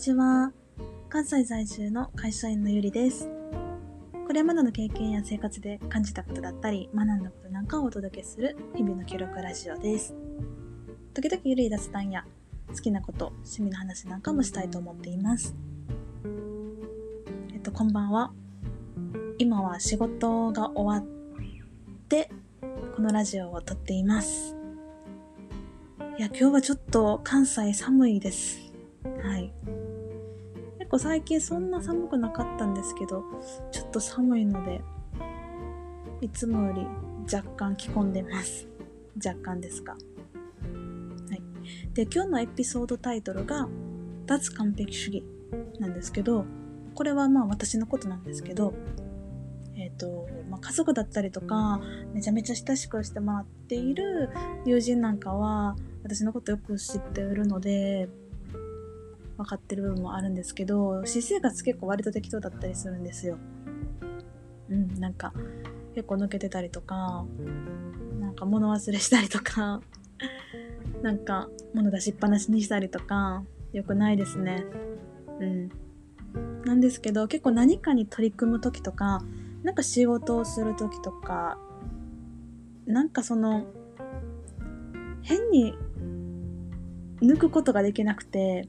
ちは。関西在住の会社員のゆりです。これまでの経験や生活で感じたことだったり、学んだことなんかをお届けする日々の記録ラジオです。時々ゆるい雑談や好きなこと、趣味の話なんかもしたいと思っています。えっと、こんばんは。今は仕事が終わって、このラジオを撮っています。いや、今日はちょっと関西寒いです。はい。構最近そんな寒くなかったんですけど、ちょっと寒いので、いつもより若干着込んでます。若干ですが。はい。で、今日のエピソードタイトルが、脱完璧主義なんですけど、これはまあ私のことなんですけど、えっ、と、まあ、家族だったりとか、めちゃめちゃ親しくしてもらっている友人なんかは、私のことよく知っているので、分かってる部分もあるんですけど、私生活結構割と適当だったりするんですよ。うん、なんか、結構抜けてたりとか、なんか物忘れしたりとか、なんか物出しっぱなしにしたりとか、よくないですね。うん。なんですけど、結構何かに取り組む時とか、なんか仕事をする時とか、なんかその、変に抜くことができなくて、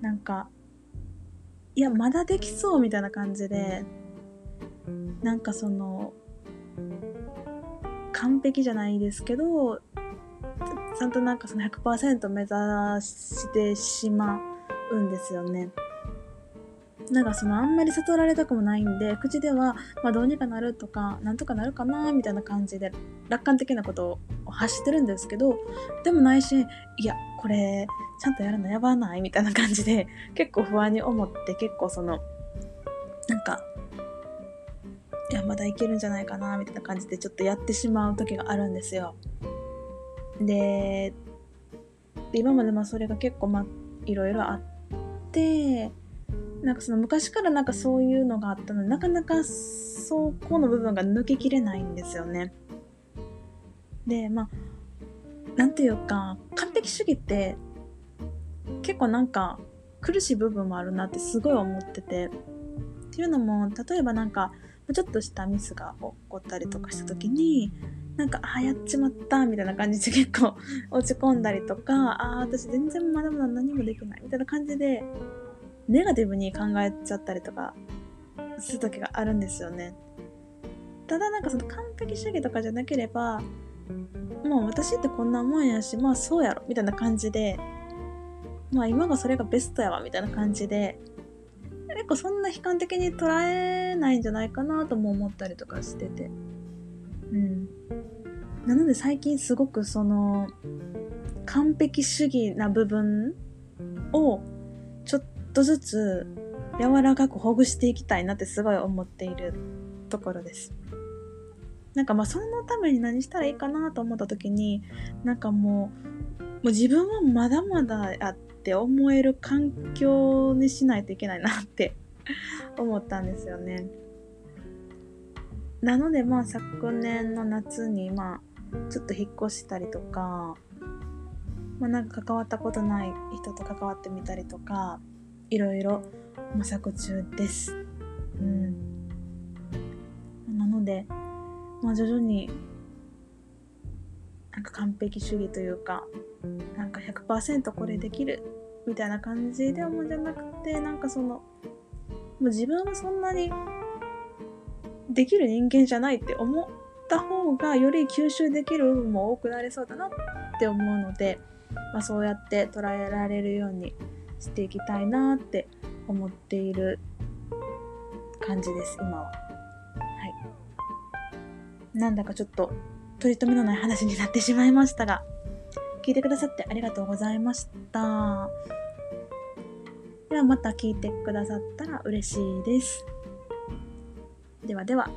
なんか、いや、まだできそうみたいな感じで、なんかその、完璧じゃないですけど、ちゃんとなんかその100%目指してしまうんですよね。なんかそのあんまり悟られたくもないんで、口では、まあどうにかなるとか、なんとかなるかな、みたいな感じで、楽観的なことを発してるんですけど、でも内心、いや、これ、ちゃんとやるのやばないみたいな感じで、結構不安に思って、結構その、なんか、いや、まだいけるんじゃないかな、みたいな感じで、ちょっとやってしまう時があるんですよ。で、今までまあそれが結構まあ、いろいろあって、なんかその昔からなんかそういうのがあったので、なかなかそこの部分が抜けきれないんですよね。で、まあ、なんていうか、完璧主義って結構なんか苦しい部分もあるなってすごい思ってて。っていうのも、例えばなんか、ちょっとしたミスが起こったりとかした時に、なんか、ああ、やっちまった、みたいな感じで結構落ち込んだりとか、ああ、私全然まだまだ何もできない、みたいな感じで、ネガティブに考えちゃったりとかする時があるんですよね。ただなんかその完璧主義とかじゃなければ、もう私ってこんなもんやし、まあそうやろ、みたいな感じで、まあ今がそれがベストやわ、みたいな感じで、結構そんな悲観的に捉えないんじゃないかなとも思ったりとかしてて。うん。なので最近すごくその、完璧主義な部分をちょっとずつ柔らかくほぐしていきたいなってすごい思っているところです。なんかまあそのために何したらいいかなと思った時に、なんかもう、もう自分はまだまだやって思える環境にしないといけないなって 思ったんですよね。なのでまあ昨年の夏にまあちょっと引っ越したりとか、まあなんか関わったことない人と関わってみたりとか、いろいろ模索中です。うん。なので、まあ徐々になんか完璧主義というか、なんか100%これできるみたいな感じで思うんじゃなくて、なんかその、もう自分はそんなにできる人間じゃないって思った方がより吸収できる部分も多くなりそうだなって思うので、まあ、そうやって捉えられるようにしていきたいなって思っている感じです、今は。なんだかちょっと取り留めのない話になってしまいましたが、聞いてくださってありがとうございました。ではまた聞いてくださったら嬉しいです。ではでは。